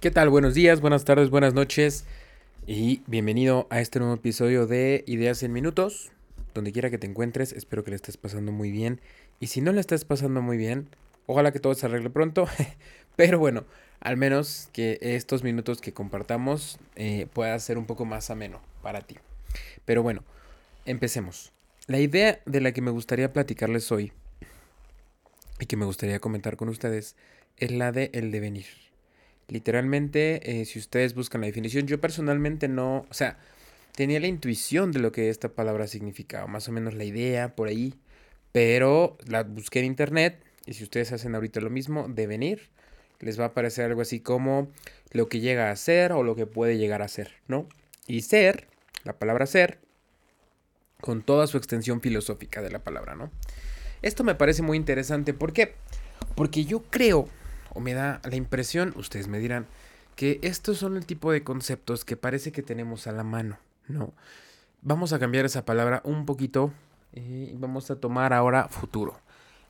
¿Qué tal? Buenos días, buenas tardes, buenas noches y bienvenido a este nuevo episodio de Ideas en Minutos. Donde quiera que te encuentres, espero que le estés pasando muy bien. Y si no le estás pasando muy bien, ojalá que todo se arregle pronto. Pero bueno, al menos que estos minutos que compartamos eh, pueda ser un poco más ameno para ti. Pero bueno, empecemos. La idea de la que me gustaría platicarles hoy y que me gustaría comentar con ustedes es la de el devenir. Literalmente, eh, si ustedes buscan la definición, yo personalmente no, o sea, tenía la intuición de lo que esta palabra significaba, más o menos la idea por ahí, pero la busqué en internet y si ustedes hacen ahorita lo mismo, devenir, les va a aparecer algo así como lo que llega a ser o lo que puede llegar a ser, ¿no? Y ser, la palabra ser, con toda su extensión filosófica de la palabra, ¿no? Esto me parece muy interesante, ¿por qué? Porque yo creo o me da la impresión, ustedes me dirán, que estos son el tipo de conceptos que parece que tenemos a la mano, ¿no? Vamos a cambiar esa palabra un poquito y vamos a tomar ahora futuro.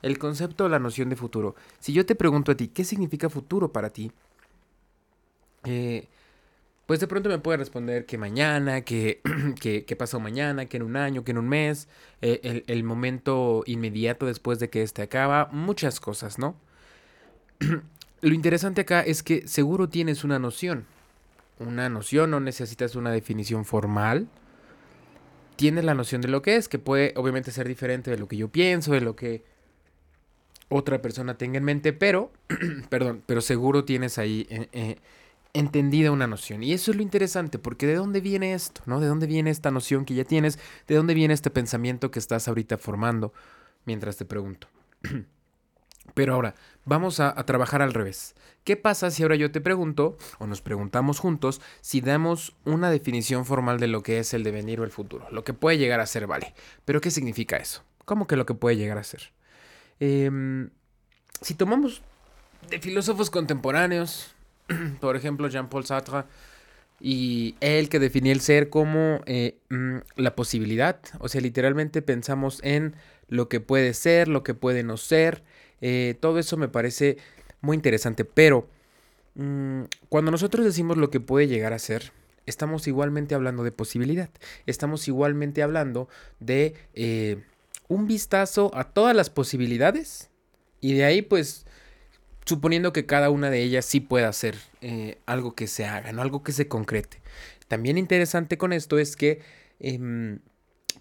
El concepto o la noción de futuro. Si yo te pregunto a ti, ¿qué significa futuro para ti? Eh, pues de pronto me puede responder que mañana, que, que, pasó mañana, que en un año, que en un mes, eh, el, el, momento inmediato después de que este acaba, muchas cosas, ¿no? lo interesante acá es que seguro tienes una noción. Una noción, no necesitas una definición formal. Tienes la noción de lo que es, que puede obviamente ser diferente de lo que yo pienso, de lo que otra persona tenga en mente, pero, perdón, pero seguro tienes ahí eh, eh, entendida una noción. Y eso es lo interesante, porque ¿de dónde viene esto? ¿No? ¿De dónde viene esta noción que ya tienes? ¿De dónde viene este pensamiento que estás ahorita formando mientras te pregunto? Pero ahora, vamos a, trabajar al revés. ¿Qué pasa si ahora yo te pregunto, o nos preguntamos juntos, si damos una definición formal de lo que es el devenir o el futuro? Lo que puede llegar a ser, vale. Pero ¿qué significa eso? ¿Cómo que lo que puede llegar a ser? Em, si tomamos de filósofos contemporáneos, por ejemplo Jean-Paul Sartre, y él que definía el ser como eh, mm, la posibilidad, o sea, literalmente pensamos en lo que puede ser, lo que puede no ser, eh, todo eso me parece muy interesante, pero mm, cuando nosotros decimos lo que puede llegar a ser, estamos igualmente hablando de posibilidad, estamos igualmente hablando de eh, un vistazo a todas las posibilidades y de ahí pues suponiendo que cada una de ellas sí pueda ser eh, algo que se haga, ¿no? algo que se concrete. También interesante con esto es que em,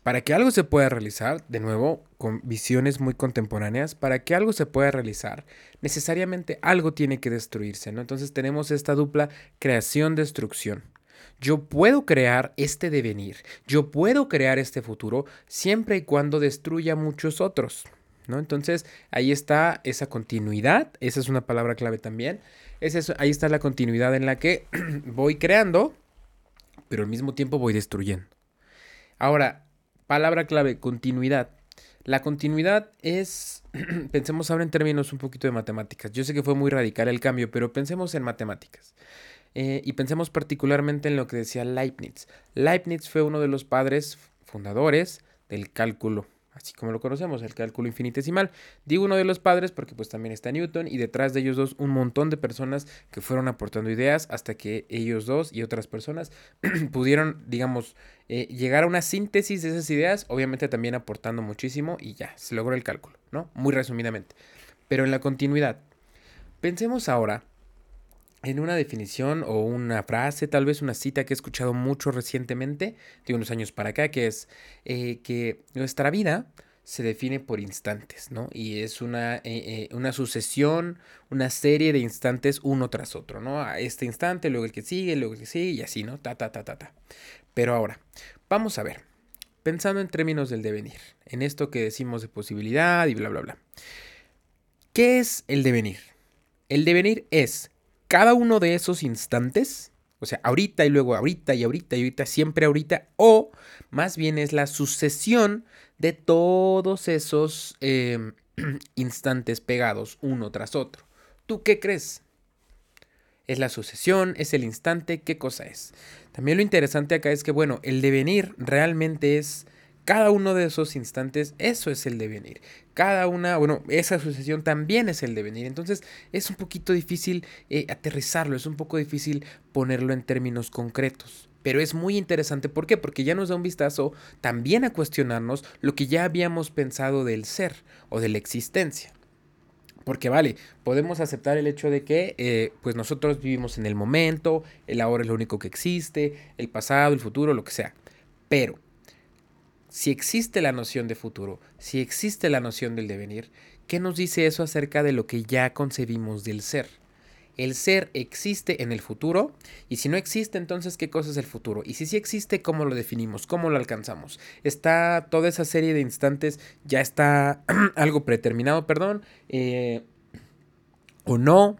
para que algo se pueda realizar, de nuevo, con visiones muy contemporáneas, para que algo se pueda realizar, necesariamente algo tiene que destruirse, ¿no? Entonces tenemos esta dupla creación-destrucción. Yo puedo crear este devenir, yo puedo crear este futuro siempre y cuando destruya muchos otros, ¿no? Entonces ahí está esa continuidad, esa es una palabra clave también, es ahí está la continuidad en la que voy creando, pero al mismo tiempo voy destruyendo. Ahora, Palabra clave, continuidad. La continuidad es, pensemos ahora en términos un poquito de matemáticas. Yo sé que fue muy radical el cambio, pero pensemos en matemáticas. Eh, y pensemos particularmente en lo que decía Leibniz. Leibniz fue uno de los padres fundadores del cálculo así como lo conocemos, el cálculo infinitesimal. Digo uno de los padres porque pues también está Newton y detrás de ellos dos un montón de personas que fueron aportando ideas hasta que ellos dos y otras personas pudieron, digamos, eh, llegar a una síntesis de esas ideas, obviamente también aportando muchísimo y ya, se logró el cálculo, ¿no? Muy resumidamente. Pero en la continuidad, pensemos ahora en una definición o una frase, tal vez una cita que he escuchado mucho recientemente, de unos años para acá, que es eh, que nuestra vida se define por instantes, ¿no? Y es una, eh, eh, una sucesión, una serie de instantes uno tras otro, ¿no? A este instante, luego el que sigue, luego el que sigue y así, ¿no? Ta, ta, ta, ta, ta. Pero ahora, vamos a ver, pensando en términos del devenir, en esto que decimos de posibilidad y bla, bla, bla. ¿Qué es el devenir? El devenir es cada uno de esos instantes, o sea, ahorita y luego ahorita y ahorita y ahorita, siempre ahorita, o más bien es la sucesión de todos esos em, instantes pegados uno tras otro. ¿Tú qué crees? ¿Es la sucesión? ¿Es el instante? ¿Qué cosa es? También lo interesante acá es que, bueno, el devenir realmente es cada uno de esos instantes, eso es el devenir. Cada una, bueno, esa sucesión también es el devenir. Entonces es un poquito difícil eh, aterrizarlo, es un poco difícil ponerlo en términos concretos. Pero es muy interesante, ¿por qué? Porque ya nos da un vistazo también a cuestionarnos lo que ya habíamos pensado del ser o de la existencia. Porque vale, podemos aceptar el hecho de que eh, pues nosotros vivimos en el momento, el ahora es lo único que existe, el pasado, el futuro, lo que sea. Pero si existe la noción de futuro, si existe la noción del devenir, ¿qué nos dice eso acerca de lo que ya concebimos del ser? El ser existe en el futuro y si no existe entonces qué cosa es el futuro y si sí existe cómo lo definimos, cómo lo alcanzamos. Está toda esa serie de instantes, ya está algo predeterminado, perdón, eh, o no,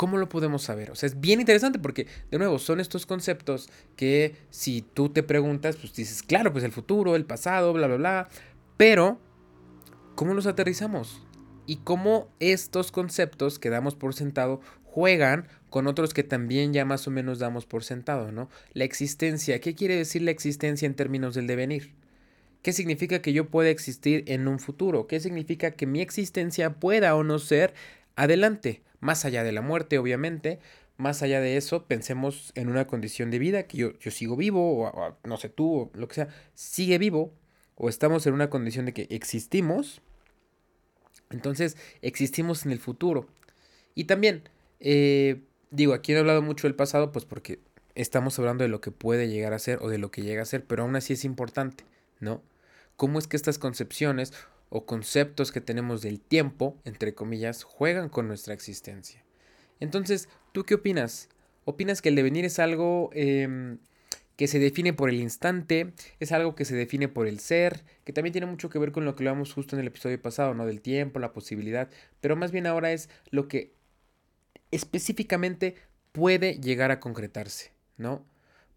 ¿Cómo lo podemos saber? O sea, es bien interesante porque, de nuevo, son estos conceptos que si tú te preguntas, pues dices, claro, pues el futuro, el pasado, bla, bla, bla. Pero, ¿cómo los aterrizamos? Y cómo estos conceptos que damos por sentado juegan con otros que también ya más o menos damos por sentado, ¿no? La existencia, ¿qué quiere decir la existencia en términos del devenir? ¿Qué significa que yo pueda existir en un futuro? ¿Qué significa que mi existencia pueda o no ser adelante? Más allá de la muerte, obviamente, más allá de eso, pensemos en una condición de vida, que yo, yo sigo vivo, o, no sé tú, o lo que sea, sigue vivo, o estamos en una condición de que existimos, entonces existimos en el futuro. Y también, eh, digo, aquí he hablado mucho del pasado, pues porque estamos hablando de lo que puede llegar a ser o de lo que llega a ser, pero aún así es importante, ¿no? ¿Cómo es que estas concepciones o conceptos que tenemos del tiempo, entre comillas, juegan con nuestra existencia. Entonces, ¿tú qué opinas? ¿Opinas que el devenir es algo em, que se define por el instante? ¿Es algo que se define por el ser? Que también tiene mucho que ver con lo que hablamos justo en el episodio pasado, ¿no? Del tiempo, la posibilidad. Pero más bien ahora es lo que específicamente puede llegar a concretarse, ¿no?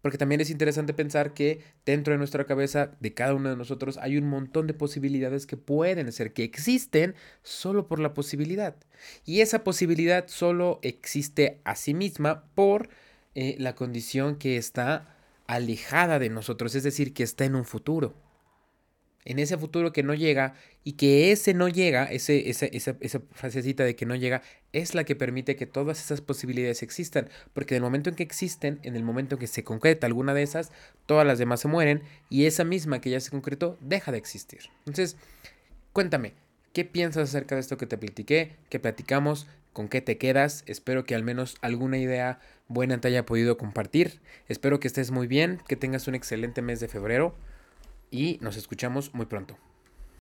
Porque también es interesante pensar que dentro de nuestra cabeza, de cada uno de nosotros, hay un montón de posibilidades que pueden ser, que existen solo por la posibilidad. Y esa posibilidad solo existe a sí misma por eh, la condición que está alejada de nosotros, es decir, que está en un futuro en ese futuro que no llega y que ese no llega, ese, esa, esa, esa frasecita de que no llega, es la que permite que todas esas posibilidades existan. Porque en el momento en que existen, en el momento en que se concreta alguna de esas, todas las demás se mueren y esa misma que ya se concretó deja de existir. Entonces, cuéntame, ¿qué piensas acerca de esto que te platiqué, que platicamos? ¿Con qué te quedas? Espero que al menos alguna idea buena te haya podido compartir. Espero que estés muy bien, que tengas un excelente mes de febrero y nos escuchamos muy pronto.